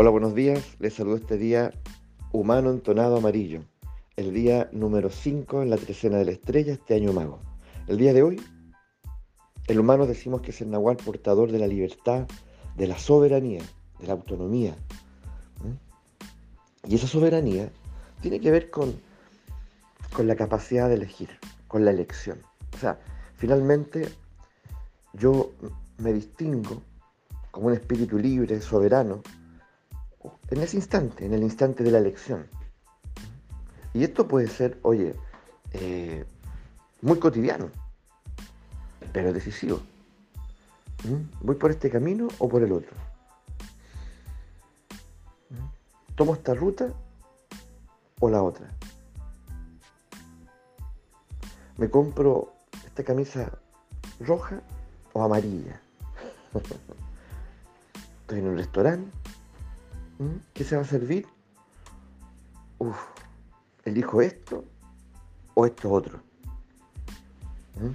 Hola, buenos días. Les saludo este día humano entonado amarillo, el día número 5 en la trecena de la estrella este año mago. El día de hoy, el humano decimos que es el nahual portador de la libertad, de la soberanía, de la autonomía. Y esa soberanía tiene que ver con, con la capacidad de elegir, con la elección. O sea, finalmente yo me distingo como un espíritu libre, soberano, en ese instante, en el instante de la elección. Y esto puede ser, oye, eh, muy cotidiano, pero decisivo. ¿Mm? ¿Voy por este camino o por el otro? ¿Mm? ¿Tomo esta ruta o la otra? ¿Me compro esta camisa roja o amarilla? Estoy en un restaurante. ¿Qué se va a servir? Uf, elijo esto o esto otro. ¿Mm?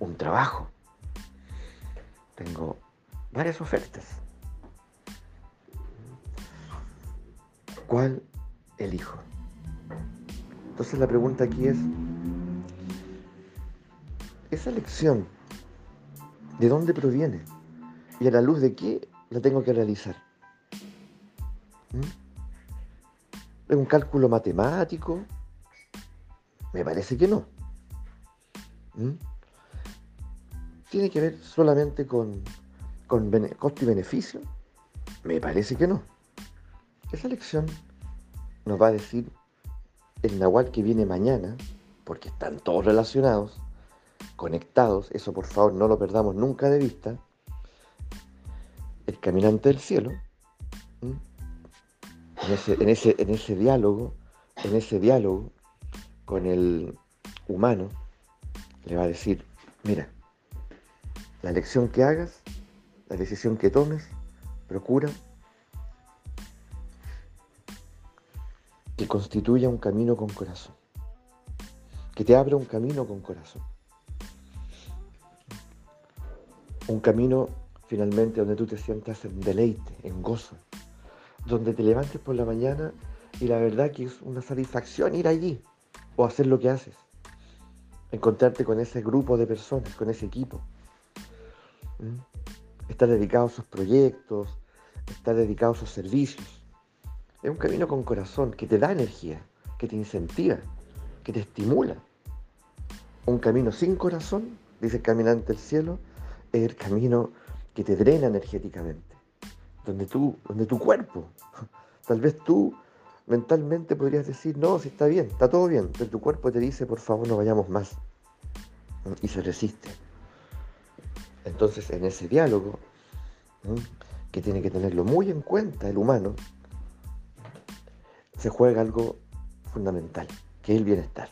Un trabajo. Tengo varias ofertas. ¿Cuál elijo? Entonces la pregunta aquí es, ¿esa elección de dónde proviene? ¿Y a la luz de qué la tengo que realizar? ¿Mm? ¿Es un cálculo matemático? Me parece que no. ¿Mm? ¿Tiene que ver solamente con, con costo y beneficio? Me parece que no. Esa lección nos va a decir el nahual que viene mañana, porque están todos relacionados, conectados, eso por favor no lo perdamos nunca de vista, caminante del cielo, en ese, en, ese, diálogo, en ese diálogo con el humano, le va a decir, mira, la elección que hagas, la decisión que tomes, procura que constituya un camino con corazón, que te abra un camino con corazón, un camino finalmente donde tú te sientas en deleite, en gozo, donde te levantes por la mañana y la verdad que es una satisfacción ir allí o hacer lo que haces, encontrarte con ese grupo de personas, con ese equipo, estar dedicado a sus proyectos, estar dedicado a sus servicios. Es un camino con corazón que te da energía, que te incentiva, que te estimula. Un camino sin corazón, dice el caminante del cielo, es el camino que te drena energéticamente, donde, tú, donde tu cuerpo, tal vez tú mentalmente podrías decir, no, si está bien, está todo bien, pero tu cuerpo te dice, por favor, no vayamos más, y se resiste. Entonces, en ese diálogo, que tiene que tenerlo muy en cuenta el humano, se juega algo fundamental, que es el bienestar.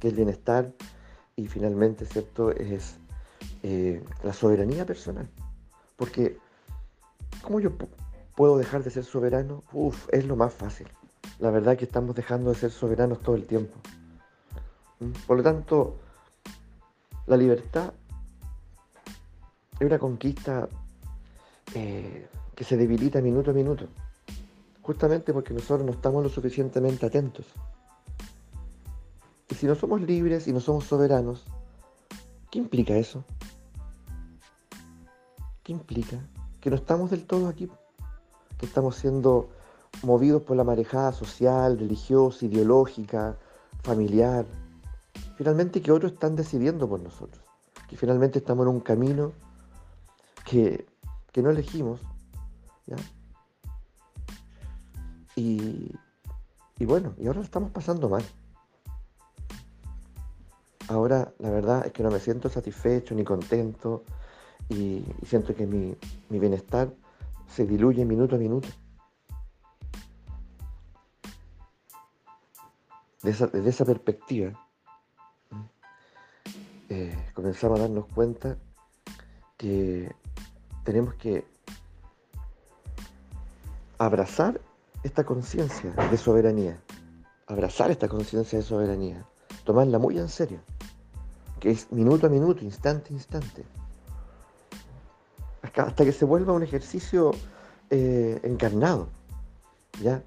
Que el bienestar y finalmente, ¿cierto?, es eh, la soberanía personal. Porque, ¿cómo yo puedo dejar de ser soberano? Uf, es lo más fácil. La verdad es que estamos dejando de ser soberanos todo el tiempo. ¿Mm? Por lo tanto, la libertad es una conquista eh, que se debilita minuto a minuto. Justamente porque nosotros no estamos lo suficientemente atentos. Y si no somos libres y no somos soberanos, ¿qué implica eso? ¿Qué implica? Que no estamos del todo aquí, que estamos siendo movidos por la marejada social, religiosa, ideológica, familiar. Finalmente que otros están decidiendo por nosotros, que finalmente estamos en un camino que, no elegimos. Y, y bueno, y ahora lo estamos pasando mal. Ahora la verdad es que no me siento satisfecho ni contento y, siento que mi, bienestar se diluye minuto a minuto. desde esa perspectiva, eh, comenzamos a darnos cuenta que tenemos que abrazar esta conciencia de soberanía, abrazar esta conciencia de soberanía, tomarla muy en serio, que es minuto a minuto, instante a instante hasta que se vuelva un ejercicio eh, encarnado. ¿Ya?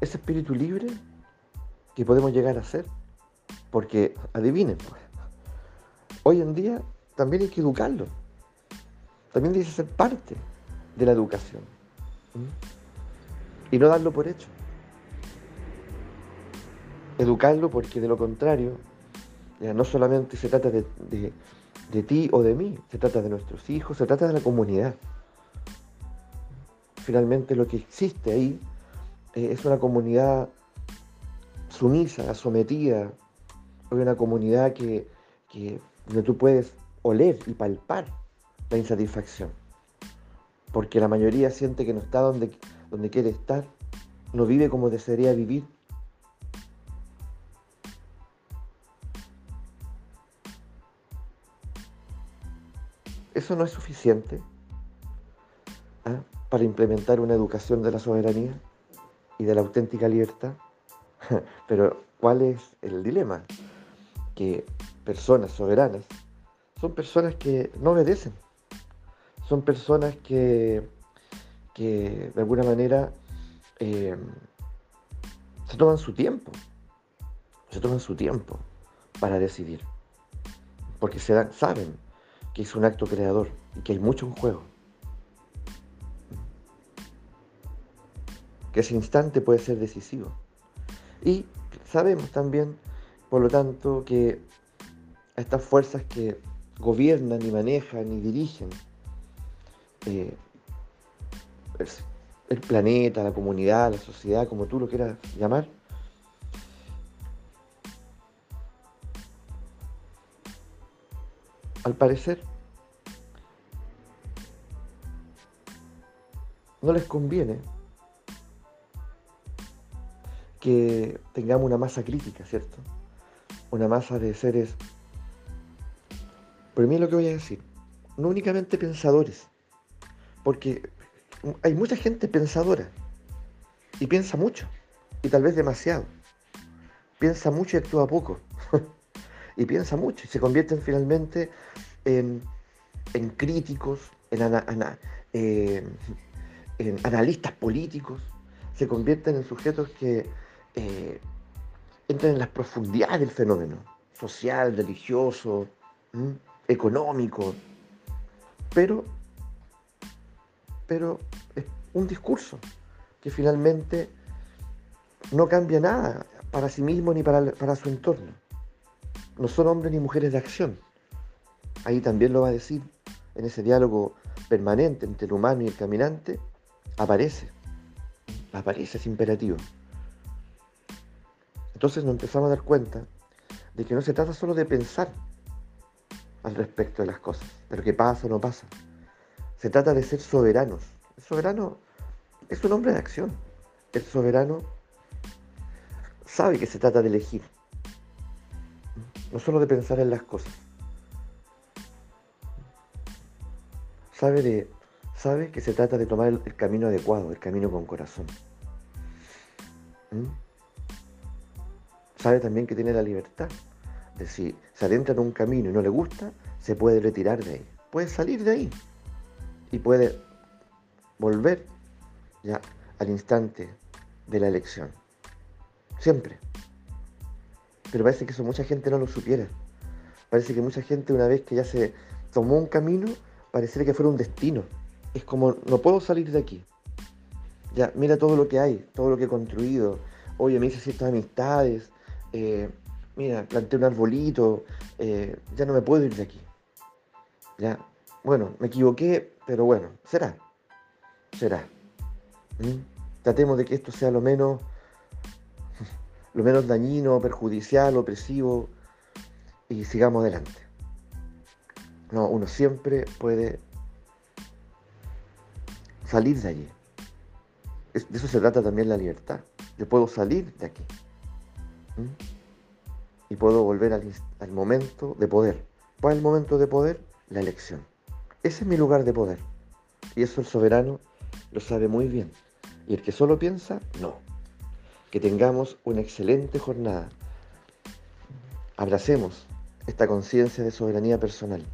Ese espíritu libre que podemos llegar a ser, porque adivinen, pues, hoy en día también hay que educarlo, también dice ser parte de la educación y no darlo por hecho. Educarlo porque de lo contrario, ya no solamente se trata de, ti o de mí, se trata de nuestros hijos, se trata de la comunidad. Finalmente lo que existe ahí eh, es una comunidad sumisa, sometida, una comunidad que, donde tú puedes oler y palpar la insatisfacción. Porque la mayoría siente que no está donde, donde quiere estar, no vive como desearía vivir Eso no es suficiente ¿ah? para implementar una educación de la soberanía y de la auténtica libertad. Pero ¿cuál es el dilema? Que personas soberanas son personas que no obedecen, son personas que, que de alguna manera eh, se toman su tiempo, se toman su tiempo para decidir, porque se dan, saben que es un acto creador y que hay mucho en juego. Que ese instante puede ser decisivo. Y sabemos también, por lo tanto, que estas fuerzas que gobiernan y manejan y dirigen eh, el planeta, la comunidad, la sociedad, como tú lo quieras llamar, al parecer, no les conviene que tengamos una masa crítica, ¿cierto? Una masa de seres, pero mí lo que voy a decir, no únicamente pensadores, porque hay mucha gente pensadora y piensa mucho, y tal vez demasiado. Piensa mucho y actúa poco. y piensa mucho y se convierten finalmente en, críticos, eh, en, analistas políticos, se convierten en sujetos que eh, entran en las profundidades del fenómeno social, religioso, económico, pero, pero es un discurso que finalmente no cambia nada para sí mismo ni para su entorno no son hombres ni mujeres de acción. Ahí también lo va a decir, en ese diálogo permanente entre el humano y el caminante, aparece, aparece ese imperativo. Entonces nos empezamos a dar cuenta de que no se trata solo de pensar al respecto de las cosas, pero qué pasa o no pasa. Se trata de ser soberanos. El soberano es un hombre de acción. El soberano sabe que se trata de elegir no solo de pensar en las cosas. Sabe, de, sabe que se trata de tomar el, camino adecuado, el camino con corazón. ¿Mm? Sabe también que tiene la libertad de si se adentra en un camino y no le gusta, se puede retirar de ahí. Puede salir de ahí y puede volver ya al instante de la elección. Siempre. Pero parece que eso mucha gente no lo supiera. Parece que mucha gente una vez que ya se tomó un camino, pareciera que fuera un destino. Es como, no puedo salir de aquí. Ya, mira todo lo que hay, todo lo que he construido. Oye, me hice ciertas amistades. Eh, mira, planté un arbolito. Eh, ya no me puedo ir de aquí. Ya, bueno, me equivoqué, pero bueno, será. Será. ¿Mm? Tratemos de que esto sea lo menos lo menos dañino, perjudicial, opresivo y sigamos adelante. No, uno siempre puede salir de allí. de eso se trata también la libertad. Yo puedo salir de aquí. Y puedo volver al, al momento de poder. ¿Cuál es el momento de poder? La elección. Ese es mi lugar de poder. Y eso el soberano lo sabe muy bien. Y el que solo piensa, no que tengamos una excelente jornada. Abracemos esta conciencia de soberanía personal.